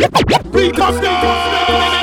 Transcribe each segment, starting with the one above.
If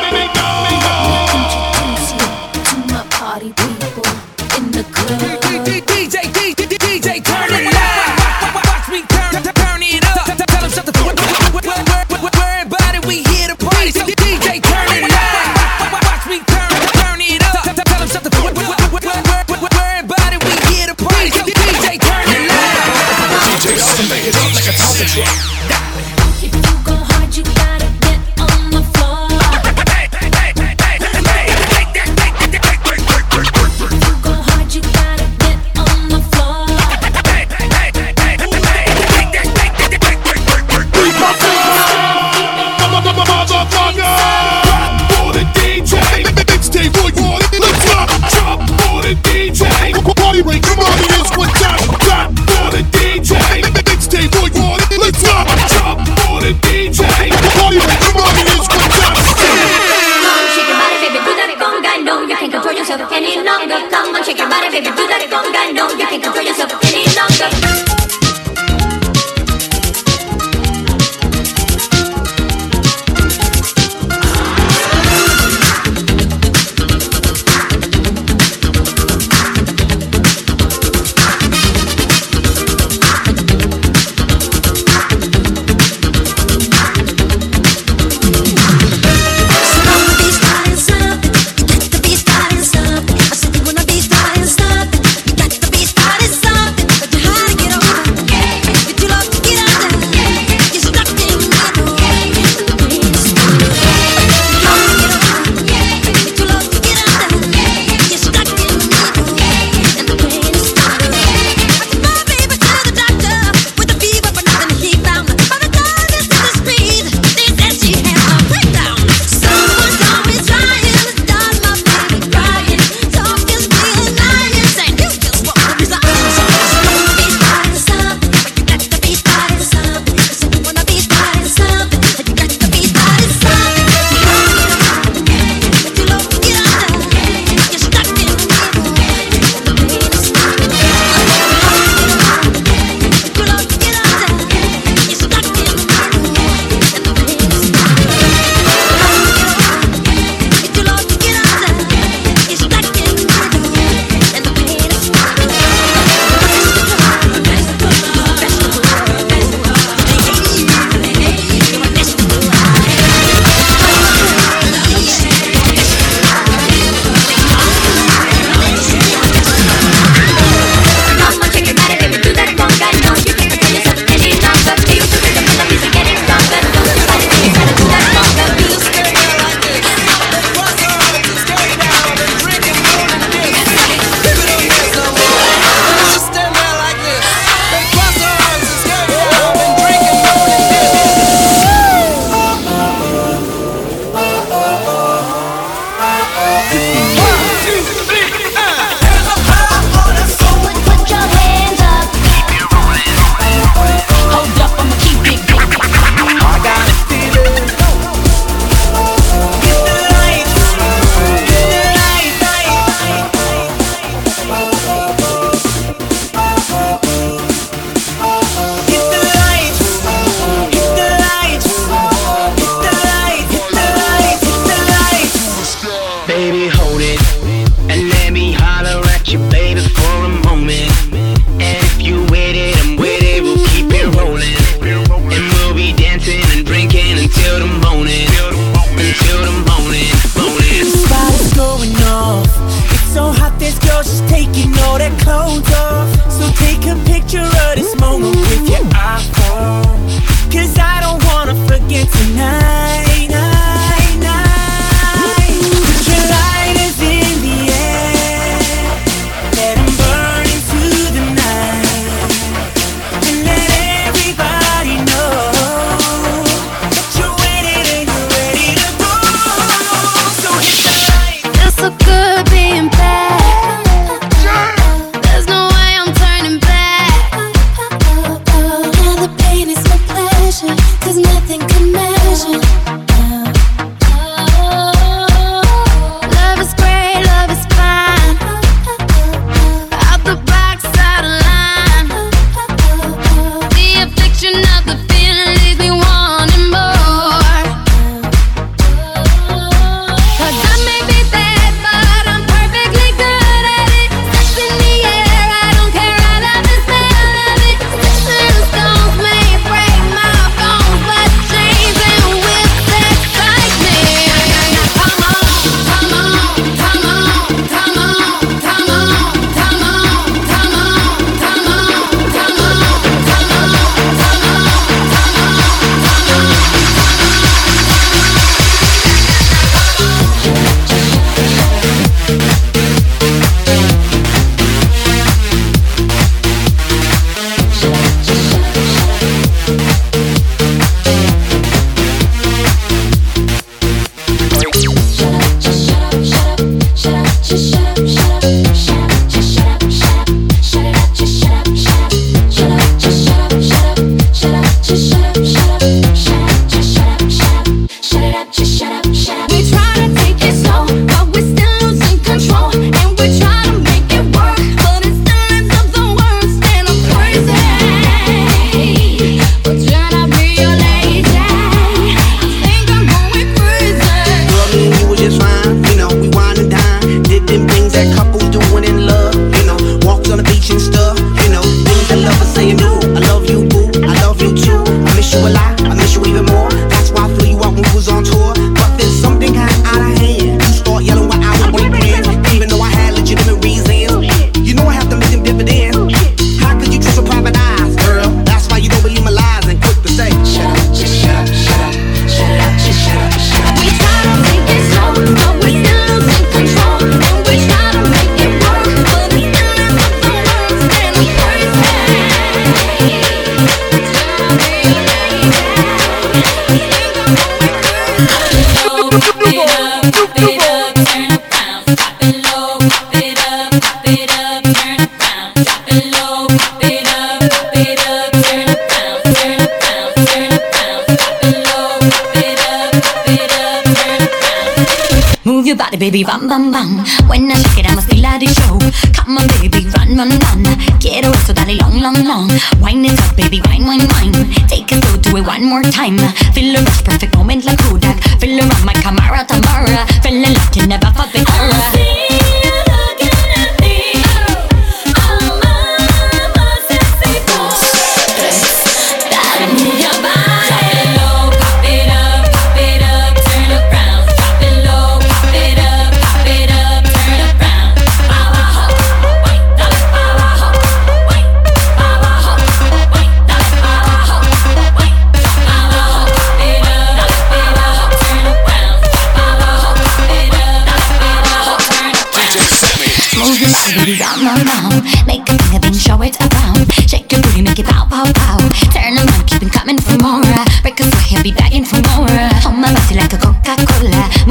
Move your body, baby, bam, bam, bam. When I shake it, I must feel like the show. Come on, baby, run, run, run. Quiero eso, dale long, long, long. Wine it up, baby, wine, wine, wine. Take it slow, do it one more time. Feel the rush, perfect moment like Kodak. Feel around my Camara, Tamara. Feeling like you never felt before. booty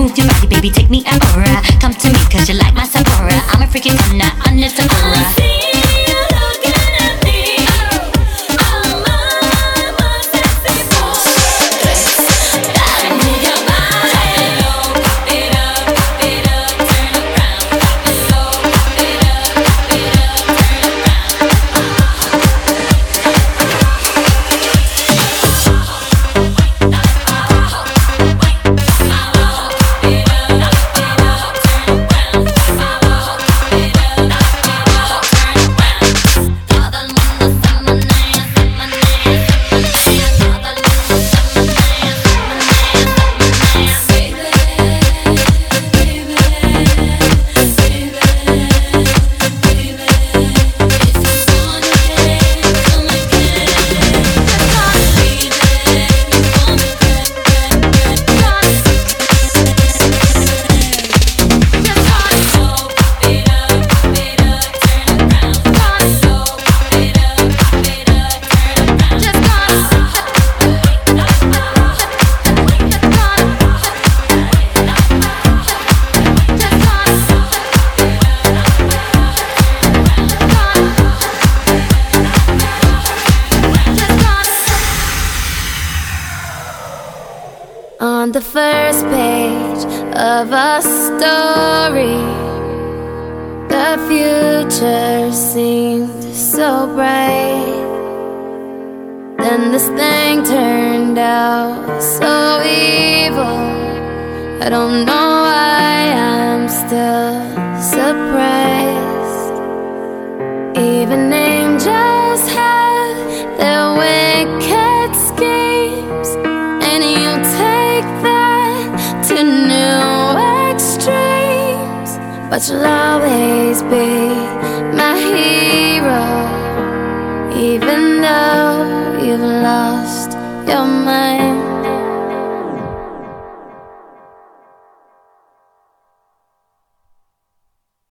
Move your body, baby, take me aura. Come to me, cause you like my Sephora. I'm a freaking nut, honest on the first page of a story. The future seemed so bright. Then this thing turned out so evil. I don't know why I'm still surprised. Even though you've lost your mind.